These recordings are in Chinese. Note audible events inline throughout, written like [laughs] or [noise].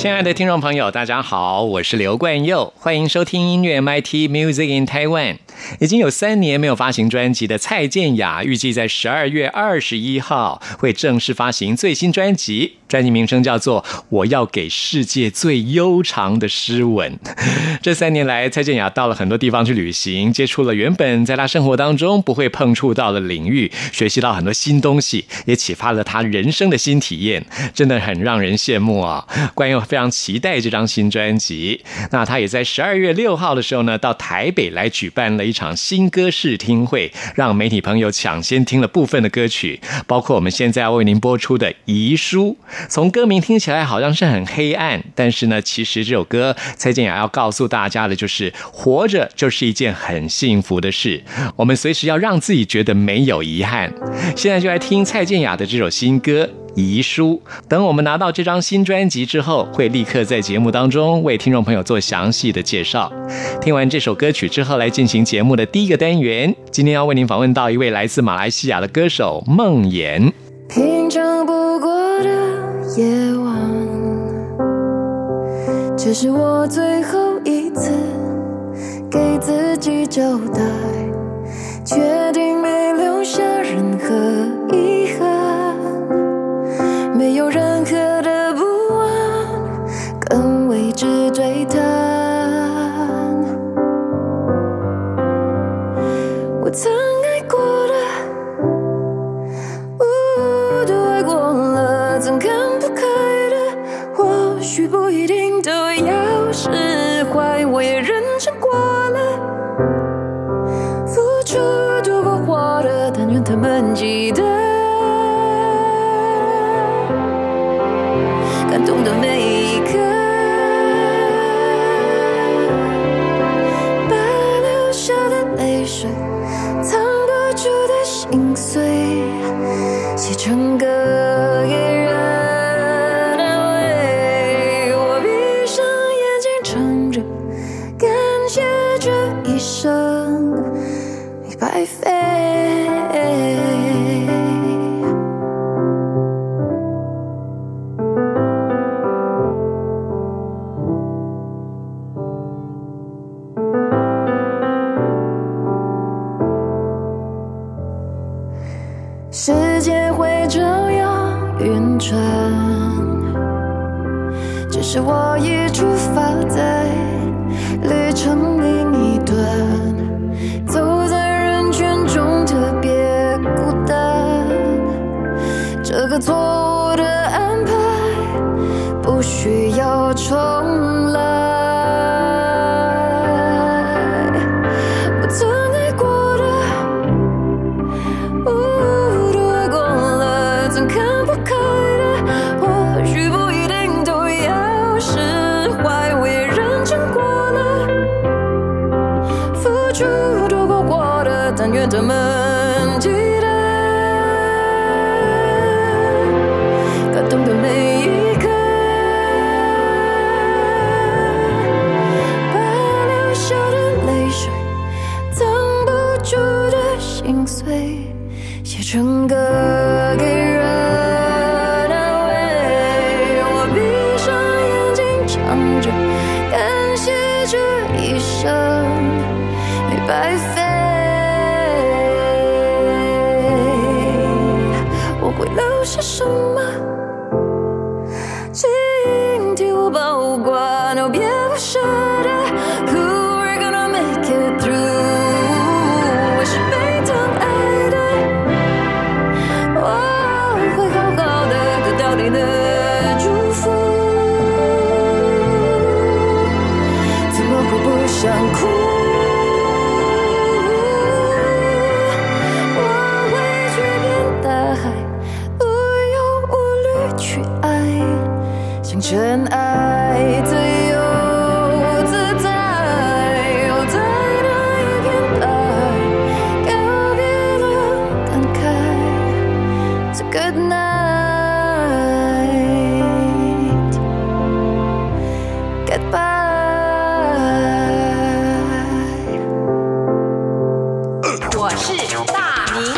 亲爱的听众朋友，大家好，我是刘冠佑，欢迎收听音乐 MIT Music in Taiwan。已经有三年没有发行专辑的蔡健雅，预计在十二月二十一号会正式发行最新专辑。专辑名称叫做《我要给世界最悠长的诗吻》。[laughs] 这三年来，蔡健雅到了很多地方去旅行，接触了原本在她生活当中不会碰触到的领域，学习到很多新东西，也启发了她人生的新体验，真的很让人羡慕啊！关佑非常期待这张新专辑。那他也在十二月六号的时候呢，到台北来举办了一场新歌试听会，让媒体朋友抢先听了部分的歌曲，包括我们现在要为您播出的《遗书》。从歌名听起来好像是很黑暗，但是呢，其实这首歌蔡健雅要告诉大家的就是，活着就是一件很幸福的事。我们随时要让自己觉得没有遗憾。现在就来听蔡健雅的这首新歌《遗书》。等我们拿到这张新专辑之后，会立刻在节目当中为听众朋友做详细的介绍。听完这首歌曲之后，来进行节目的第一个单元。今天要为您访问到一位来自马来西亚的歌手梦妍。平常不过的。夜晚，这是我最后一次给自己交代，决定没留下任何，没有任何的不安，更未知对谈。我曾爱过的，我都爱过了，总看不开的，或许不一定都要释怀，我也认真过了，付出足够获得，但愿他们记得。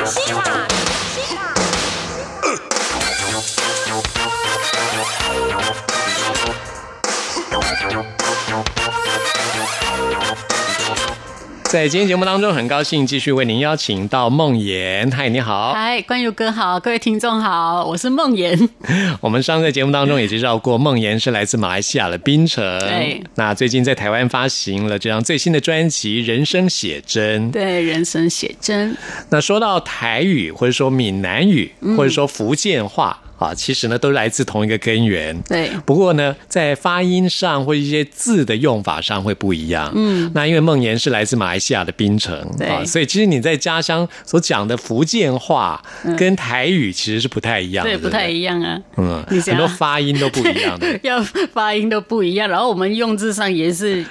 大明星，大明在今天节目当中，很高兴继续为您邀请到梦妍。嗨，你好。嗨，关佑哥好，各位听众好，我是梦妍。[laughs] 我们上次在节目当中也介绍过，梦妍是来自马来西亚的槟城。对那最近在台湾发行了这张最新的专辑《人生写真》。对，人生写真，那说到台语，或者说闽南语，嗯或者说福建话啊，其实呢都来自同一个根源。对不过呢，在发音上或一些字的用法上会不一样。嗯，那因为梦妍是来自马来西亚的槟城对啊，所以其实你在家乡所讲的福建话跟台语其实是不太一样的，嗯对，不太一样。啊。嗯，很多发音都不一样的。[laughs] 要发音都不一样，然后我们用字上也是，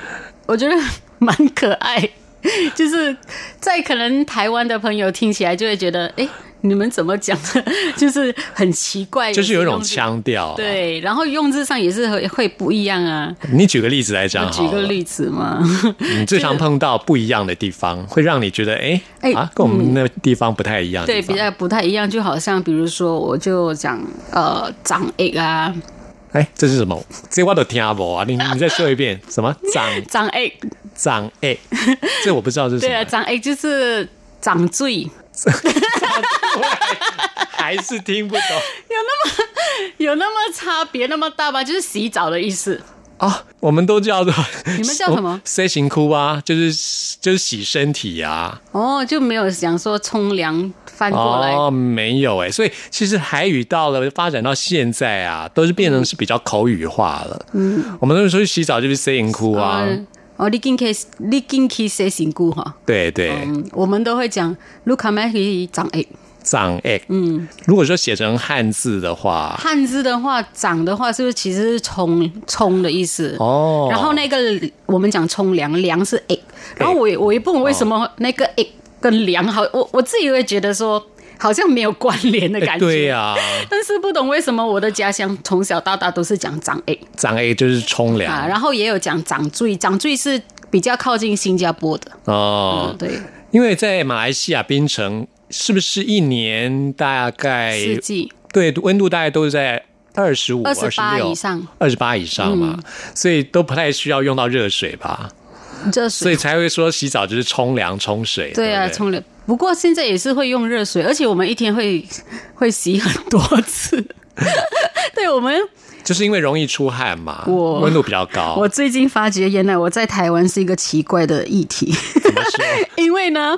我觉得蛮可爱。[laughs] 就是在可能台湾的朋友听起来就会觉得，哎、你们怎么讲的，[laughs] 就是很奇怪，就是有一种。腔调、，对，然后用字上也是会会不一样啊。你举个例子来讲。举个例子嘛，[laughs] 你最常碰到不一样的地方，会让你觉得哎、哎啊，跟我们那地方不太一样的对，比较不太一样。就好像比如说，我就讲呃长 A 啊，哎，这是什么？这我都听不啊！你你再说一遍，什么长长 A，长哎？[laughs] 这我不知道是什对啊，么，长 A 就是长醉，还是听不懂 [laughs] 有那么有那么差别那么大吗？就是洗澡的意思。啊！我们都叫做 [laughs] 你们叫什么？C 型哭啊，就是就是洗身体呀、哦，就没有想说冲凉翻过来。哦，没有哎，所以其实海语到了发展到现在啊，都是变成是比较口语化了。嗯，我们那时候去洗澡就是 C 型哭啊，嗯哦，你进去，你进去洗身躯哈。对对，嗯，我们都会讲 look at me 长 A。长哎，嗯，如果说写成汉字的话，汉字的话，长的话是不是其实是冲冲的意思？哦，然后那个我们讲冲凉，凉是 a，然后我也我也不懂为什么那个 a 跟凉好，我我自己会觉得说好像没有关联的哎感觉。对呀、但是不懂为什么我的家乡从小到大都是讲长 A 长 A 就是冲凉。啊，然后也有讲长醉，长醉是比较靠近新加坡的。哦。嗯，，对，因为在马来西亚槟城，是不是一年大概四季。对温度大概都是在二十五、二十28六以上，二十八以上嘛，所以都不太需要用到热水吧，[laughs] 所以才会说洗澡就是冲凉冲水。对啊，冲凉。不过现在也是会用热水，而且我们一天会会洗很多次。[laughs] 对，我们就是因为容易出汗嘛，我温度比较高。我最近发觉，原来我在台湾是一个奇怪的议题。怎么说？[laughs] 因为呢，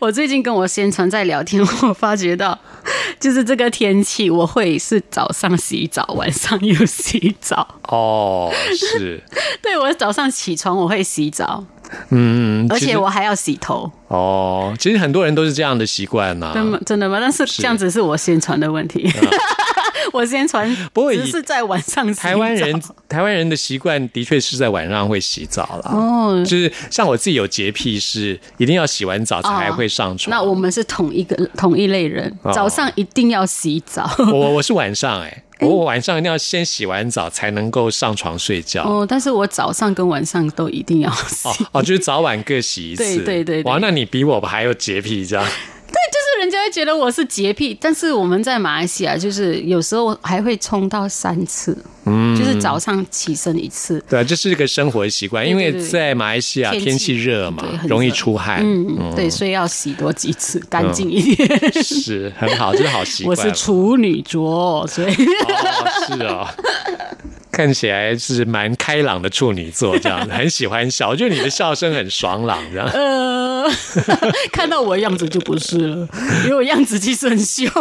我最近跟我先传在聊天，我发觉到，[laughs] 就是这个天气，我会是早上洗澡，晚上又洗澡。哦，是，[laughs] 对我早上起床我会洗澡，嗯，而且我还要洗头。哦，其实很多人都是这样的习惯呐。真吗？真的吗？但是这样子是我宣传的问题。[laughs] 我先传，[laughs] 不过以只是在晚上洗澡台湾人台湾人的习惯的确是在晚上会洗澡啦。哦就是像我自己有洁癖，是一定要洗完澡才会上床。那我们是同一个同一类人，哦早上一定要洗澡。我我是晚上哎、我晚上一定要先洗完澡才能够上床睡觉。哦哦，但是我早上跟晚上都一定要洗。哦，就是早晚各洗一次。对对对对哇，那你比我还有洁癖这样。就是人家会觉得我是洁癖，但是我们在马来西亚，就是有时候还会冲到三次，嗯，就是早上起身一次，对啊，这是一个生活习惯，因为对对对在马来西亚天气热嘛容易出汗。嗯，对，所以要洗多几次，干净一点。是很好，这是好习惯我。是处女座，所以哦，是哦。[laughs] 看起来是蛮开朗的处女座，这样子很喜欢笑，就是你的笑声很爽朗，这样。呃，[laughs] 看到我的样子就不是了，因为我样子其实很凶。[laughs]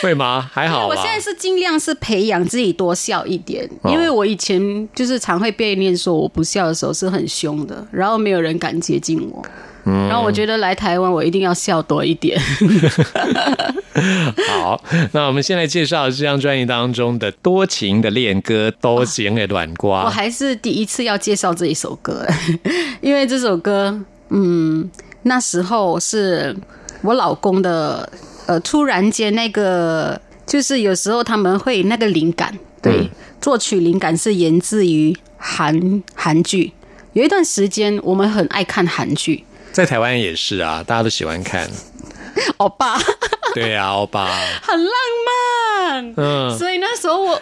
会吗？还好。我现在是尽量是培养自己多笑一点，哦因为我以前就是常会被念说我不笑的时候是很凶的，然后没有人敢接近我。然后我觉得来台湾我一定要笑多一点。[laughs] 好，那我们先来介绍这张专辑当中的多情的恋歌《多情的软瓜我》。还是第一次要介绍这一首歌，因为这首歌，嗯，那时候是我老公的，呃，突然间那个，就是有时候他们会那个灵感，对，嗯作曲灵感是源自于韩韩剧。有一段时间我们很爱看韩剧，在台湾也是啊，大家都喜欢看。[laughs] 欧巴对啊，欧巴，[laughs] 很浪漫，嗯，所以那时候我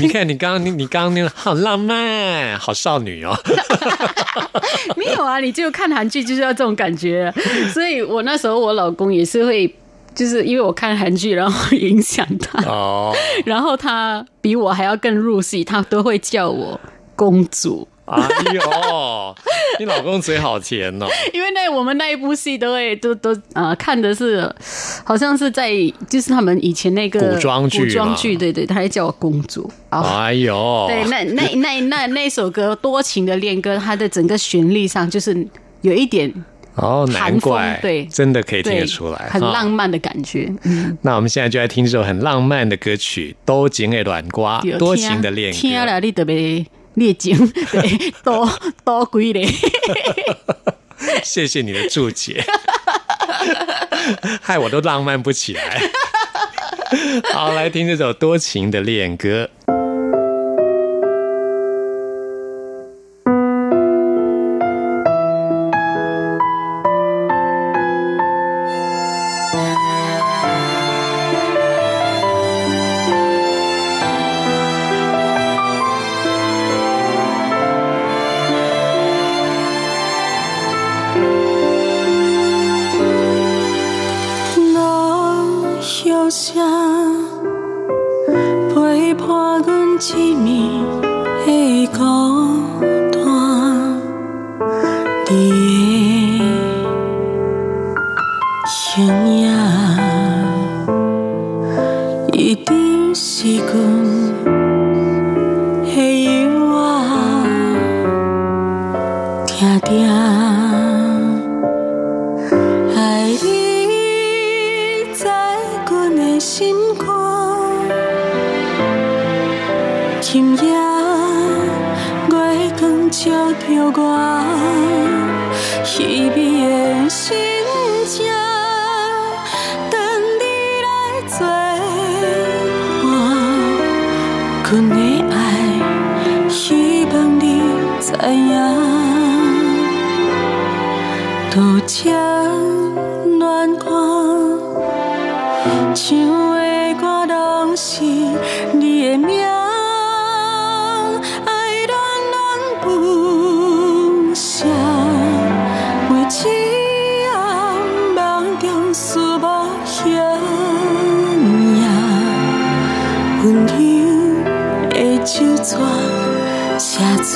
你看你刚刚你你刚刚那个好浪漫，好少女哦。[laughs] 没有啊，你就看韩剧就是要这种感觉，所以我那时候我老公也是会，就是因为我看韩剧，然后影响他，哦，然后他比我还要更入戏，他都会叫我公主，哎呦，你老公嘴好甜哦。[laughs] 因为那我们那一部戏都会都都呃看的是，好像是在就是他们以前那个古装剧古装剧，对对，他还叫我公主啊。哎呦，对，那那那那那首歌《多情的恋歌》，它的整个旋律上就是有一点哦，难怪，对真的可以听得出来，很浪漫的感觉。嗯，那我们现在就来听这首很浪漫的歌曲《都情的软瓜》，多情的恋歌。听了你特别烈情，[laughs] [laughs] 多 [laughs] 多贵嘞。谢谢你的注解，害我都浪漫不起来。好，来听这首多情的恋歌。今夜月光照着我，稀微的心情，等你来作伴。阮的爱，希望你知影。多情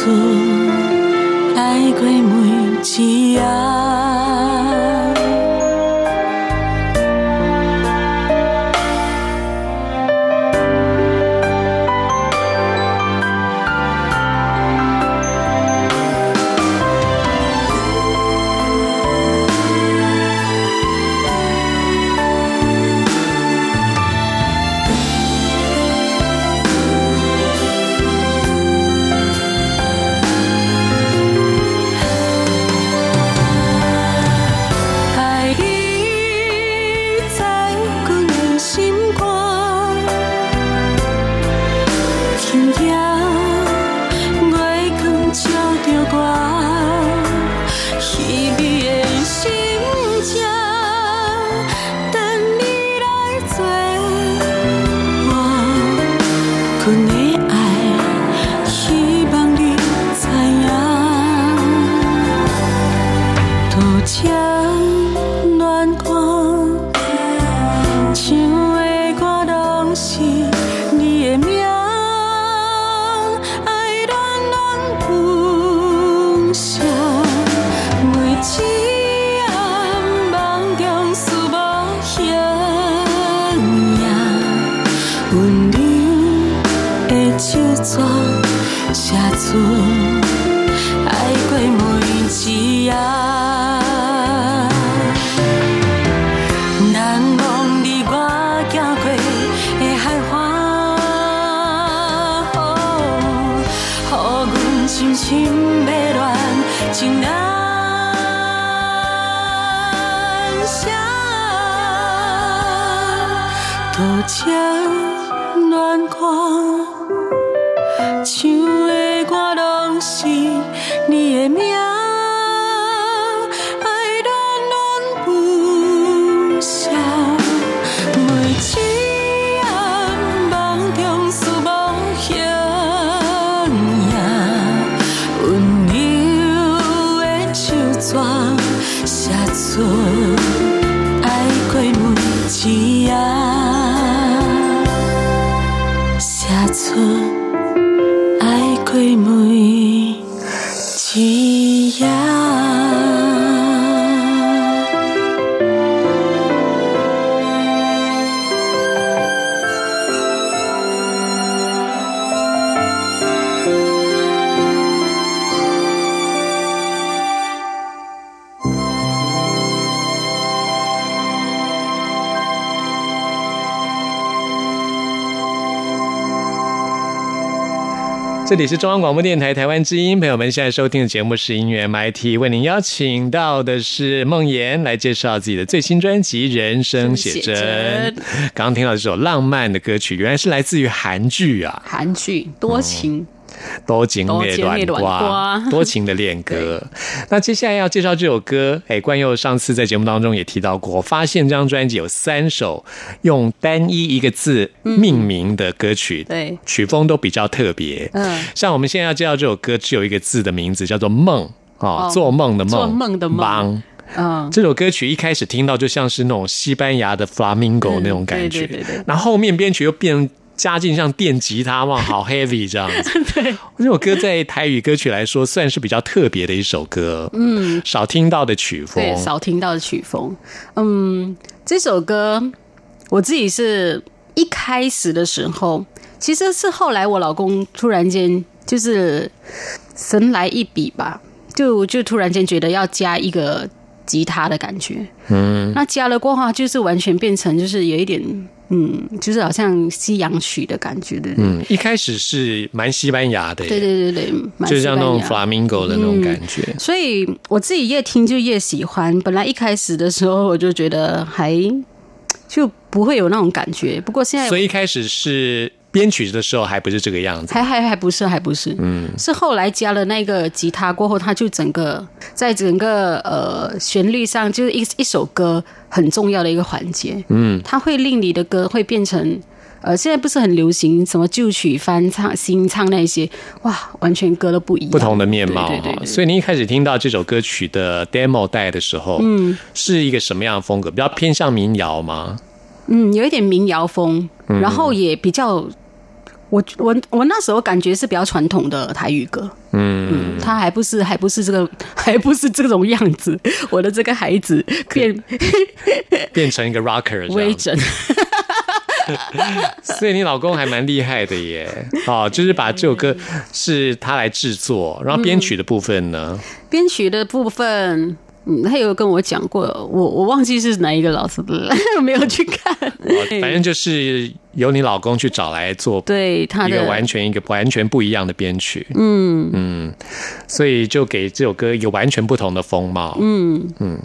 写情乱看，唱的歌拢是你的名，这里是中央广播电台台湾之音，朋友们现在收听的节目是音乐 MIT，为您邀请到的是梦妍来介绍自己的最新专辑《人生写真》写真。刚刚听到这首浪漫的歌曲，原来是来自于韩剧啊，韩剧多情，[laughs] 多情多的软情的软瓜，多情的恋歌。那接下来要介绍这首歌，哎，冠佑上次在节目当中也提到过，发现这张专辑有三首用单一一个字命名的歌曲，对。曲风都比较特别。嗯。像我们现在要介绍这首歌，只有一个字的名字叫做梦。哦，哦。做梦的梦，做梦的梦。嗯，这首歌曲一开始听到就像是那种西班牙的 flamingo 嗯那种感觉，对对对对然后后面编曲又变加进像电吉他哇，[laughs] 好 heavy 这样子。对，这首歌在台语歌曲来说算是比较特别的一首歌，嗯，少听到的曲风，对，少听到的曲风。嗯，这首歌我自己是一开始的时候，其实是后来我老公突然间就是神来一笔吧，就就突然间觉得要加一个吉他的感觉。嗯，那加了过后，就是完全变成就是有一点。嗯，就是好像西洋曲的感觉，对不对？嗯，一开始是蛮西班牙的，对对对对，蛮就像那种 flamingo 的那种感觉。所以我自己越听就越喜欢。本来一开始的时候我就觉得还就不会有那种感觉，不过现在所以一开始是编曲的时候还不是这个样子，还还还不是还不是，嗯，是后来加了那个吉他过后，它就整个在整个呃旋律上就是一一首歌很重要的一个环节，嗯，它会令你的歌会变成。呃，现在不是很流行什么旧曲翻唱、新唱那些，哇，完全歌都不一样，不同的面貌哈。对对对对。所以你一开始听到这首歌曲的 demo 带的时候，嗯，是一个什么样的风格？比较偏向民谣吗？嗯，有一点民谣风，然后也比较，我我我那时候感觉是比较传统的台语歌，嗯，他还不是还不是这个 [laughs] 还不是这种样子，[laughs] 我的这个孩子变 [laughs] 变成一个 rocker 微整，所以你老公还蛮厉害的耶。哦，就是把这首歌是他来制作，然后编曲的部分呢，编曲的部分。嗯，他有跟我讲过，我我忘记是哪一个老师的，[laughs] 没有去看。哦反正就是由你老公去找来做。对他的一个完全一个完全不一样的编曲，嗯嗯，所以就给这首歌一个完全不同的风貌，嗯嗯。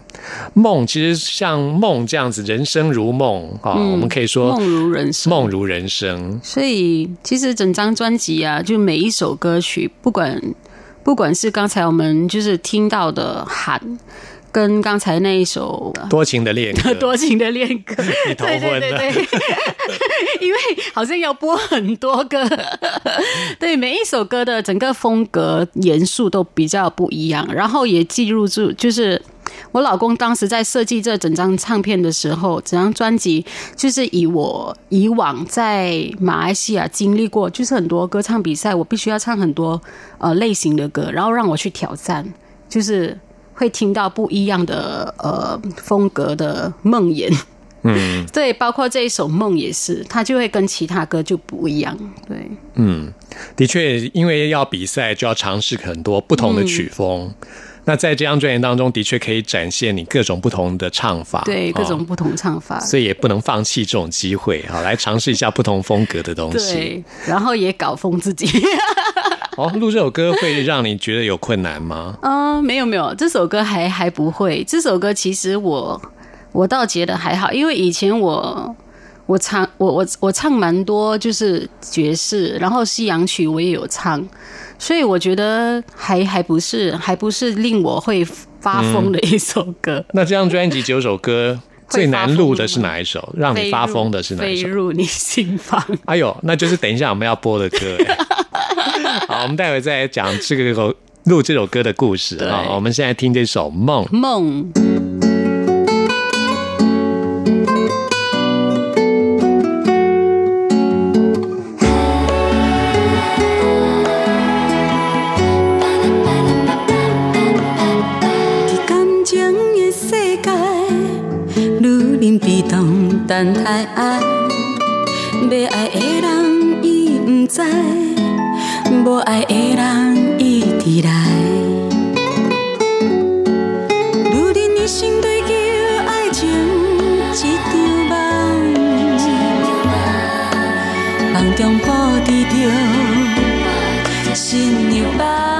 梦其实像梦这样子，人生如梦啊、我们可以说梦如人生，梦如人生，所以其实整张专辑啊，就每一首歌曲，不管不管是刚才我们就是听到的喊，跟刚才那一首。多情的恋歌，[laughs] 多情的恋歌，[laughs] 你头对对对对，[laughs] 因为好像要播很多个，对每一首歌的整个风格元素都比较不一样，然后也记录住，就是我老公当时在设计这整张唱片的时候，整张专辑就是以我以往在马来西亚经历过，就是很多歌唱比赛，我必须要唱很多呃类型的歌，然后让我去挑战，就是会听到不一样的呃风格的梦魇。嗯 [laughs] 对，包括这一首《梦》也是，它就会跟其他歌就不一样。对，嗯，的确，因为要比赛，就要尝试很多不同的曲风。那在这张专辑当中，的确可以展现你各种不同的唱法，对，各哦种不同唱法。所以也不能放弃这种机会啊，来尝试一下不同风格的东西。对，然后也搞疯自己。[laughs] 哦，录这首歌会让你觉得有困难吗？嗯，没有没有，这首歌还还不会。这首歌其实我我倒觉得还好，因为以前我我唱我我我唱蛮多，就是爵士，然后西洋曲我也有唱，所以我觉得还还不是还不是令我会发疯的一首歌。那这张专辑九首歌 [laughs] 最难录的是哪一首？让你发疯的是哪一首？飞入你心房。哎呦，那就是等一下我们要播的歌哎。[laughs] 好，我们待会再来讲这个录这首歌的故事啊。我们现在听这首《梦》。梦。等待爱，要爱的人伊不知，无爱的人伊伫来。愈忍的心追求爱情一场梦，梦中抱持着心入梦。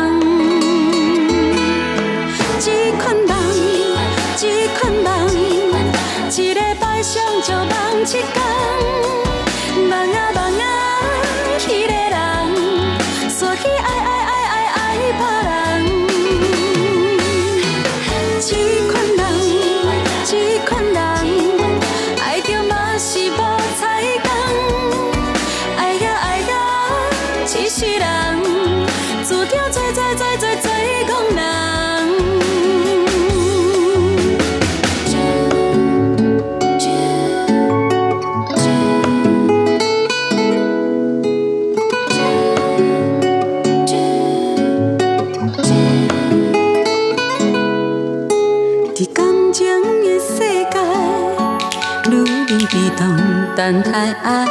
爱爱，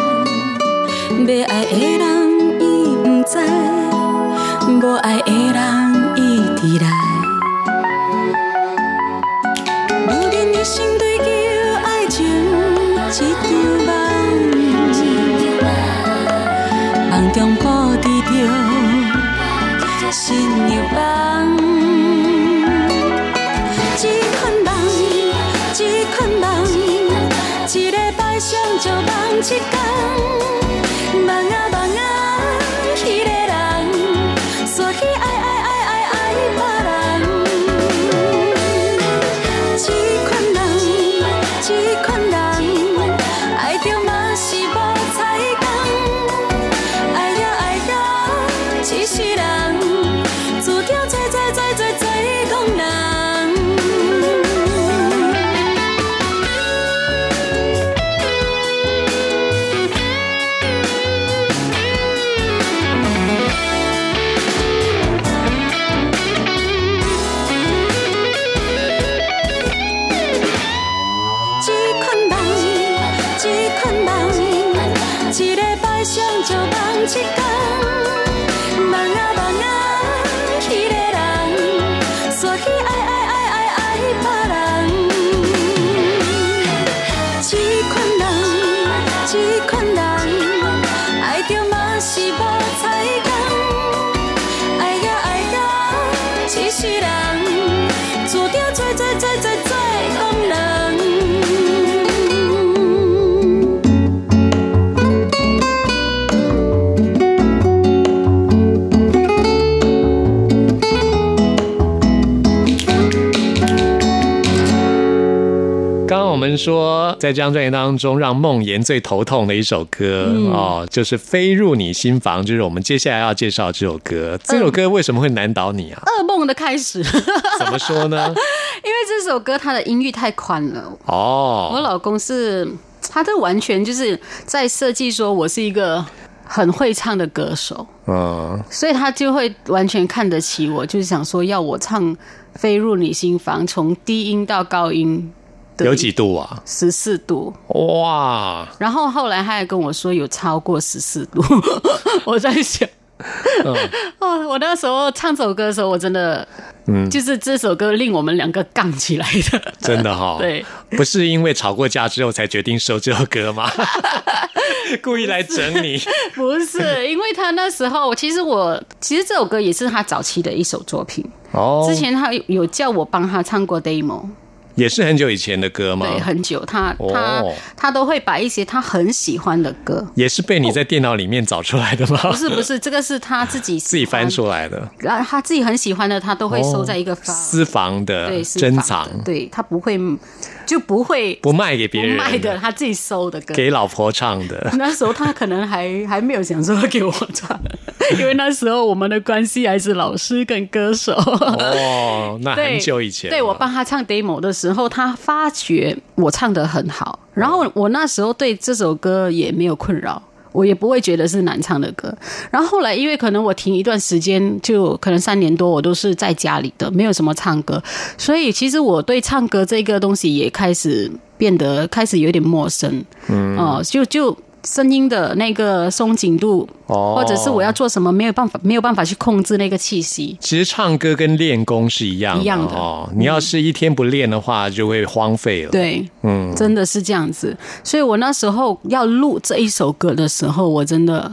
要爱的人伊不知，无爱的人伊伫来。说，在这张专辑当中，让梦妍最头痛的一首歌、哦，就是《飞入你心房》，就是我们接下来要介绍这首歌。这首歌为什么会难倒你啊？噩梦的开始，怎么说呢？[laughs] 因为这首歌它的音域太宽了。哦我哦，老公是，他这完全就是在设计说我是一个很会唱的歌手，嗯，所以他就会完全看得起我，就是想说要我唱《飞入你心房》，从低音到高音的有几度啊？十四度。哇，然后后来他还跟我说有超过十四度，[laughs] 我在想。[laughs] 哦，我那时候唱这首歌的时候，我真的，嗯，就是这首歌令我们两个杠起来的，真的哈、[laughs] 对，不是因为吵过架之后才决定收这首歌吗？故意来整你。不是，因为他那时候，其实我其实这首歌也是他早期的一首作品。哦，之前他有有叫我帮他唱过 demo，也是很久以前的歌吗？对，很久，他他哦他都会把一些他很喜欢的歌，也是被你在电脑里面找出来的吗？不是不是，这个是他自己自己翻，出来的，然后他自己很喜欢的，他都会收在一个私房的珍藏，对他不会就不会不卖给别人，卖的，他自己收的歌。给老婆唱的。那时候他可能还还没有想说给我唱，因为那时候我们的关系还是老师跟歌手。哦，那，很久以前了，对我帮他唱 demo 的时候，他发觉我唱的很好，然后我那时候对这首歌也没有困扰。我也不会觉得是难唱的歌，然后后来因为可能我停一段时间，就可能三年多，我都是在家里的，没有什么唱歌，所以其实我对唱歌这个东西也开始变得开始有点陌生，嗯，哦、就就声音的那个松紧度，哦或者是我要做什么，没有办法没有办法去控制那个气息，其实唱歌跟练功是一样的，一样的哦。你要是一天不练的话，就会荒废了。，对，嗯，真的是这样子。所以我那时候要录这一首歌的时候，我真的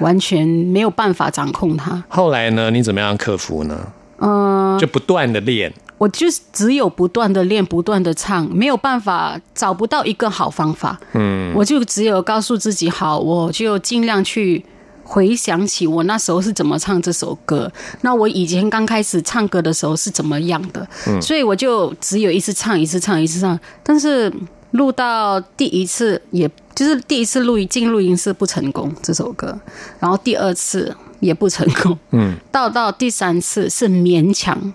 完全没有办法掌控它。后来呢，你怎么样克服呢？嗯、就不断的练，我就是只有不断的练，不断的唱，没有办法找不到一个好方法。嗯，我就只有告诉自己，好，我就尽量去。回想起我那时候是怎么唱这首歌，那我以前刚开始唱歌的时候是怎么样的，所以我就只有一次唱，一次唱，一次唱。但是录到第一次，也就是第一次录音进录音室不成功这首歌，然后第二次也不成功，嗯，到到第三次是勉强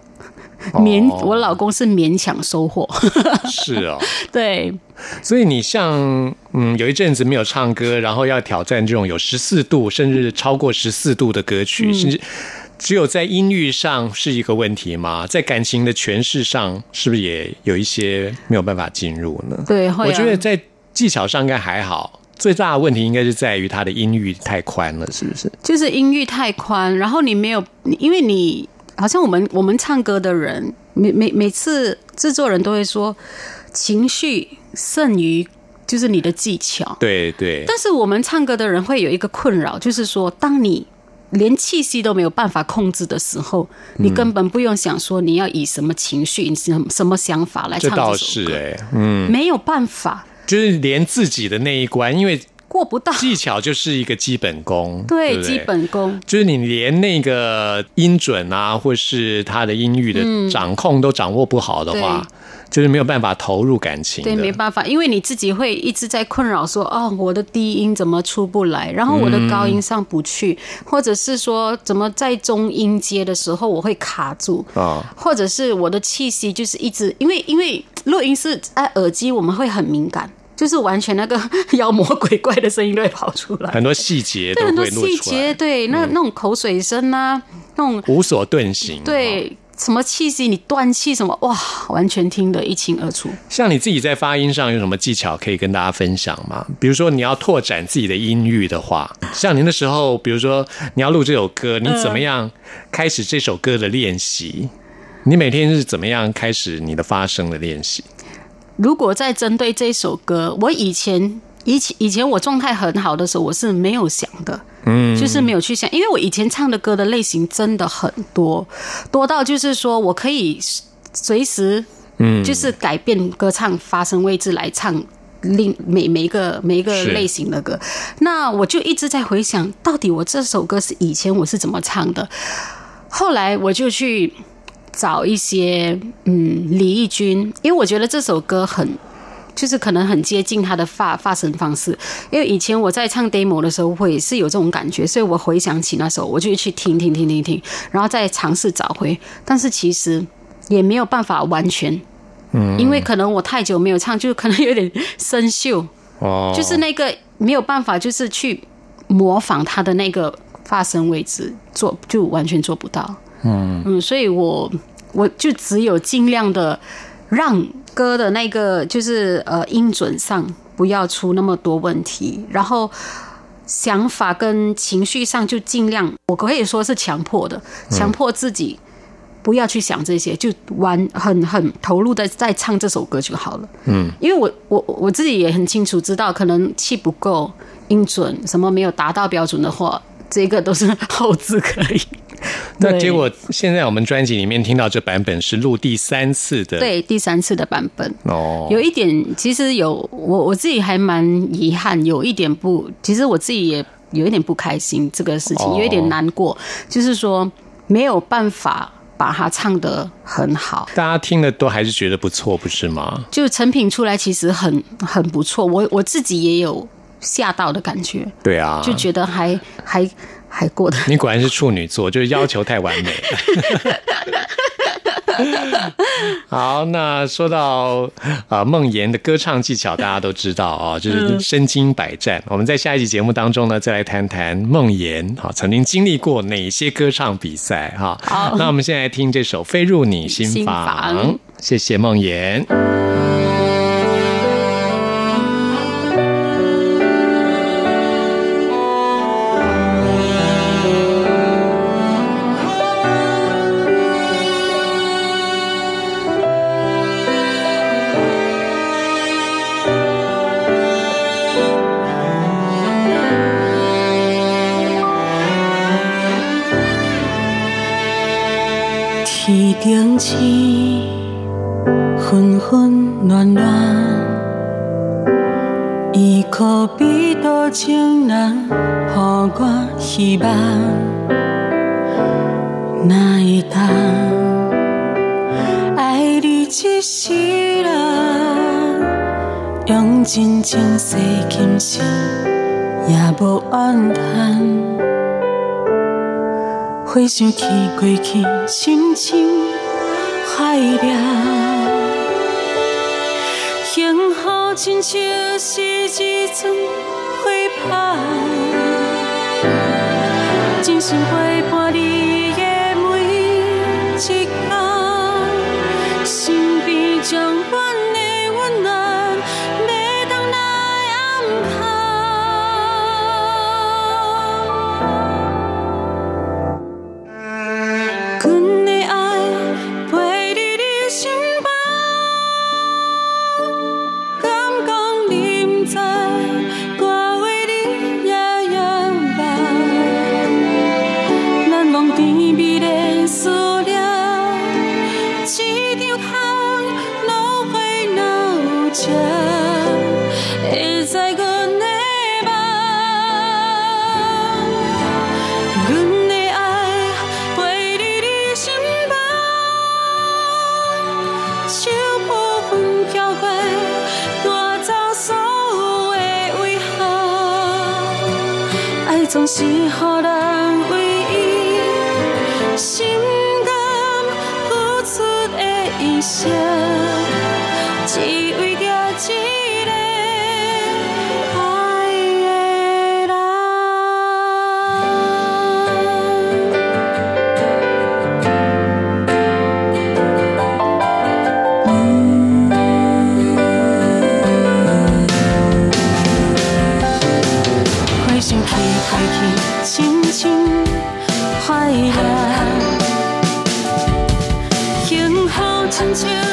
勉，哦我老公是勉强收获，[laughs] 是哦。对，所以你像嗯，有一阵子没有唱歌，然后要挑战这种有十四度甚至超过十四度的歌嗯曲，甚至只有在音域上是一个问题吗？在感情的诠释上，是不是也有一些没有办法进入呢？对啊我觉得在技巧上应该还好，最大的问题应该是在于它的音域太宽了，是不是？就是音域太宽，然后你没有，因为你好像我们我们唱歌的人，每每每次制作人都会说，情绪胜于就是你的技巧。对对，但是我们唱歌的人会有一个困扰，就是说，当你连气息都没有办法控制的时候，你根本不用想说你要以什么情绪、什么什么想法来唱这首歌，是哎、嗯，没有办法。就是连自己的那一关，因为过不到。技巧就是一个基本功，对，基本功。就是你连那个音准啊，或是他的音域的掌控都掌握不好的话，就是没有办法投入感情的。对，没办法，因为你自己会一直在困扰说，哦，我的低音怎么出不来，然后我的高音上不去，或者是说怎么在中音阶的时候我会卡住，啊或者是我的气息就是一直，因为因为录音是在耳机，我们会很敏感。就是完全那个 [laughs] 妖魔鬼怪的声音都会跑出来，很多细节都对很多细节，对那那种口水声啊，那种无所遁形。哦，对什么气息，你断气什么，哇，完全听得一清二楚。像你自己在发音上有什么技巧可以跟大家分享吗？比如说你要拓展自己的音域的话，像您的时候，比如说你要录这首歌，你怎么样开始这首歌的练习？你每天是怎么样开始你的发声的练习？如果在针对这首歌，我以前以前以前我状态很好的时候，我是没有想的，嗯，就是没有去想，因为我以前唱的歌的类型真的很多，多到就是说我可以随时，嗯，就是改变歌唱发声位置来唱。另每每一个每一个类型的歌，那我就一直在回想，到底我这首歌是以前我是怎么唱的。后来我就去找一些嗯李翊君，因为我觉得这首歌很。就是可能很接近他的发发声方式，因为以前我在唱 demo 的时候，会是有这种感觉，所以我回想起那时候，我就去听听听听听，然后再尝试找回，但是其实也没有办法完全，嗯，因为可能我太久没有唱，就可能有点生锈，哦，就是那个没有办法，就是去模仿他的那个发声位置，做就完全做不到。嗯嗯，所以我我就只有尽量的让歌的那个就是呃音准上不要出那么多问题，然后。想法跟情绪上就尽量，我可以说是强迫的，强迫自己不要去想这些，就玩很很投入的在唱这首歌就好了。嗯，因为我我我自己也很清楚知道，可能气不够、音准什么没有达到标准的话，这个都是 [laughs] 后置可以。[laughs] 对那结果现在我们专辑里面听到这版本是录第三次的，对第三次的版本。哦，有一点，其实有我我自己还蛮遗憾，有一点不，其实我自己也有一点不开心这个事情，哦有一点难过，就是说没有办法把它唱得很好。大家听了都还是觉得不错，不是吗？就成品出来其实很很不错，我我自己也有吓到的感觉，对啊，就觉得还还还过得你果然是处女座，就是要求太完美了。[laughs] 好，那说到啊梦妍的歌唱技巧，大家都知道啊，就是身经百战。我们在下一集节目当中呢，再来谈谈梦妍啊曾经经历过哪些歌唱比赛哈。好那我们现在来听这首《飞入你心房》，谢谢梦妍。想起过去，心情海量，幸福亲像是一阵花香，真心陪伴你的每一想起过去，心情快乐，幸福亲像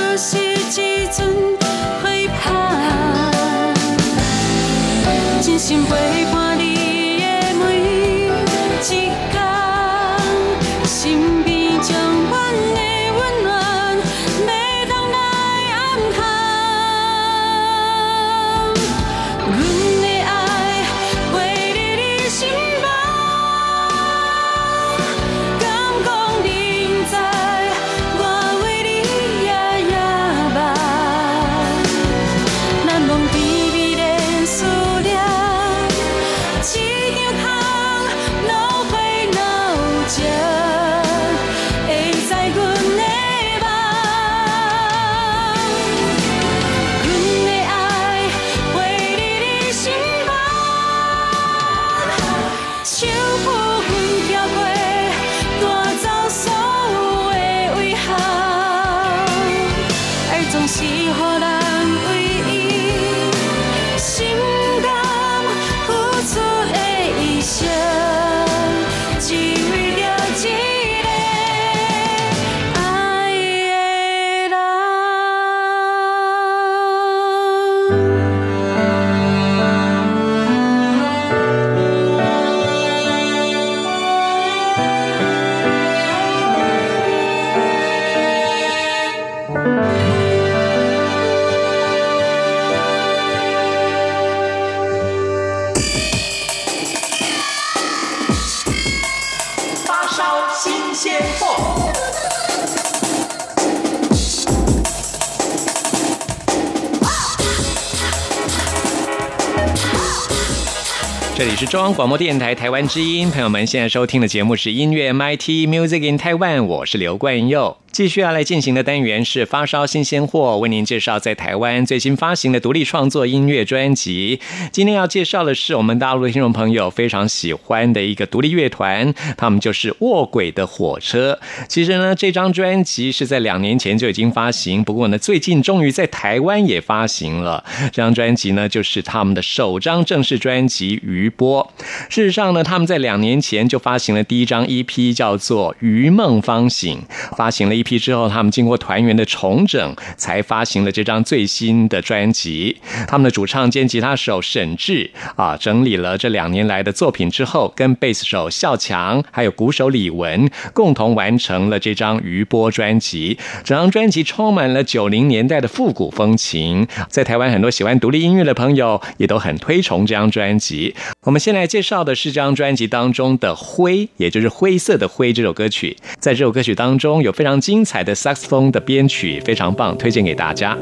里是中央广播电台台湾之音，朋友们现在收听的节目是音乐 MIT Music in Taiwan，我是刘冠佑。继续要来进行的单元是发烧新鲜货，为您介绍在台湾最新发行的独立创作音乐专辑。今天要介绍的是我们大陆的听众朋友非常喜欢的一个独立乐团，他们就是卧轨的火车。其实呢，这张专辑是在两年前就已经发行，不过呢，最近终于在台湾也发行了。这张专辑呢，就是他们的首张正式专辑《余波》。事实上呢，他们在两年前就发行了第一张 EP，叫做《余梦方醒》，发行了一。批之后，他们经过团员的重整，才发行了这张最新的专辑。他们的主唱兼吉他手沈志啊，整理了这两年来的作品之后，跟贝斯手孝强还有鼓手李文共同完成了这张余波专辑。整张专辑充满了九零年代的复古风情，在台湾很多喜欢独立音乐的朋友也都很推崇这张专辑。我们先来介绍的是这张专辑当中的《灰》，也就是灰色的灰这首歌曲。在这首歌曲当中，有非常精精彩的萨克斯风的编曲，非常棒，推荐给大家。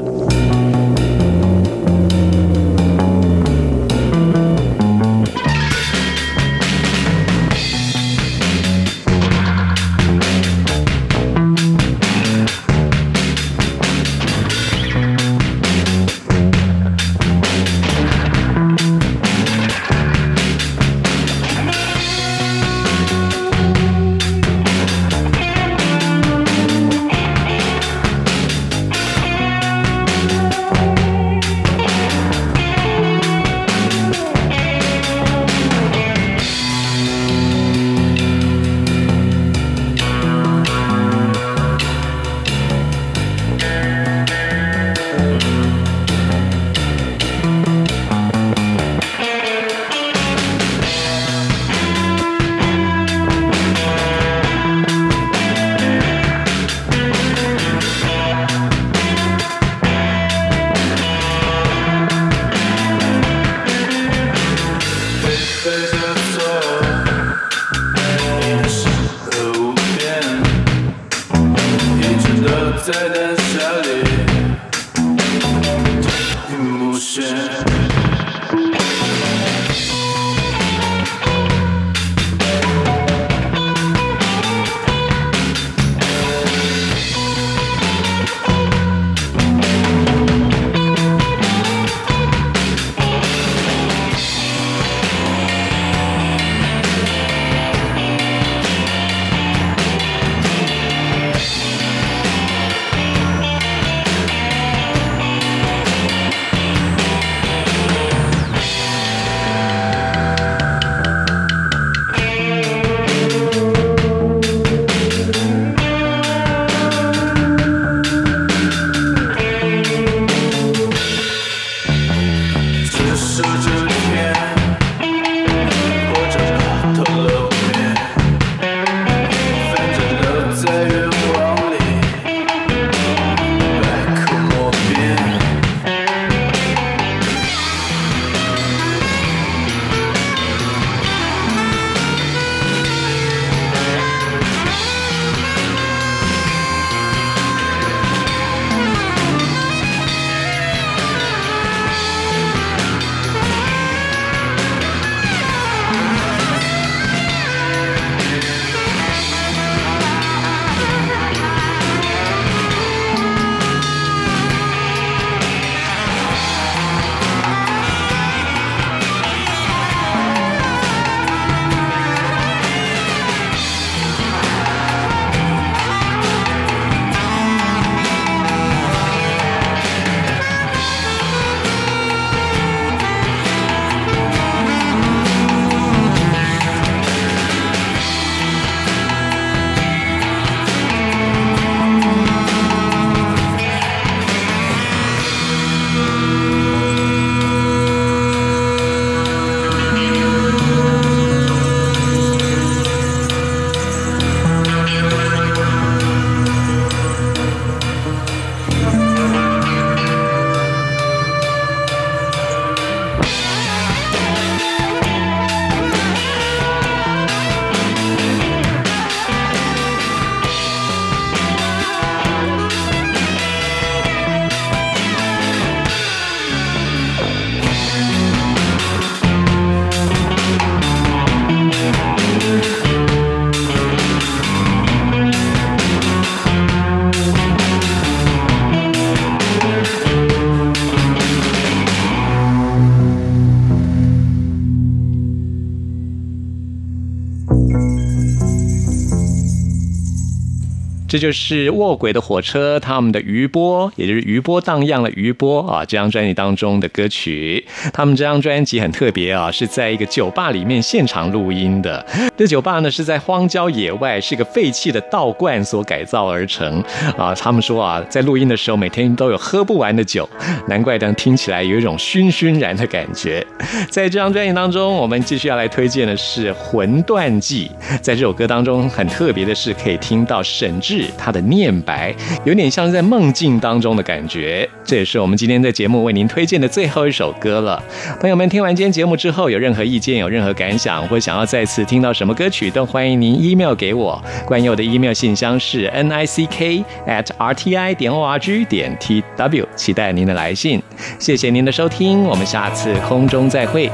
这就是卧轨的火车，他们的余波，也就是余波荡漾的余波啊，这张专辑当中的歌曲。他们这张专辑很特别啊，是在一个酒吧里面现场录音的。这酒吧呢是在荒郊野外，是一个废弃的道观所改造而成啊。他们说啊，在录音的时候每天都有喝不完的酒，难怪当听起来有一种醺醺然的感觉。在这张专辑当中，我们继续要来推荐的是《魂断记》。在这首歌当中，很特别的是可以听到沈志他的念白，有点像是在梦境当中的感觉。这也是我们今天在节目为您推荐的最后一首歌了。朋友们，听完今天节目之后，有任何意见、有任何感想，或想要再次听到什么歌曲，都欢迎您 email 给我。关于我的 email 信箱是 n i c k at r t i 点 o r g 点 t w，期待您的来信。谢谢您的收听，我们下次空中再会。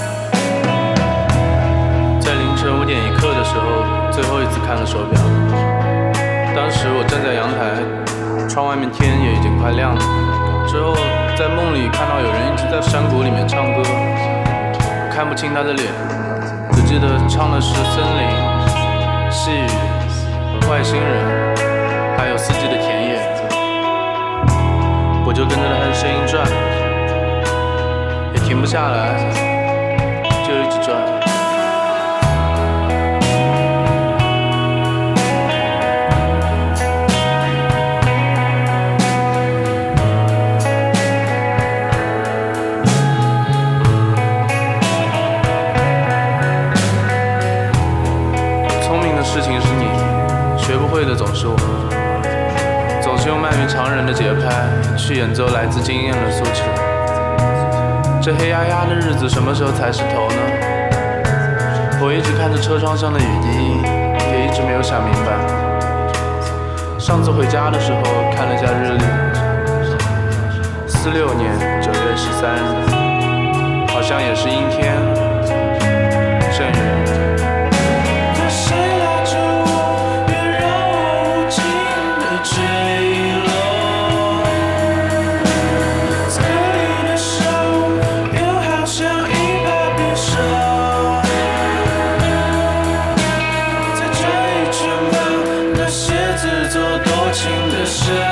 在凌晨五点一刻的时候，最后一次看了手表。窗外面天也已经快亮了。之后在梦里看到有人一直在山谷里面唱歌，我看不清他的脸，只记得唱的是森林、细雨、外星人，还有四季的田野。我就跟着他的声音转，也停不下来，会的总是我。总是用慢于常人的节拍去演奏来自经验的诉求。这黑压压的日子什么时候才是头呢？我一直看着车窗上的雨滴，也一直没有想明白。上次回家的时候看了下日历，四六年九月十三日，好像也是阴天，阵雨。多情的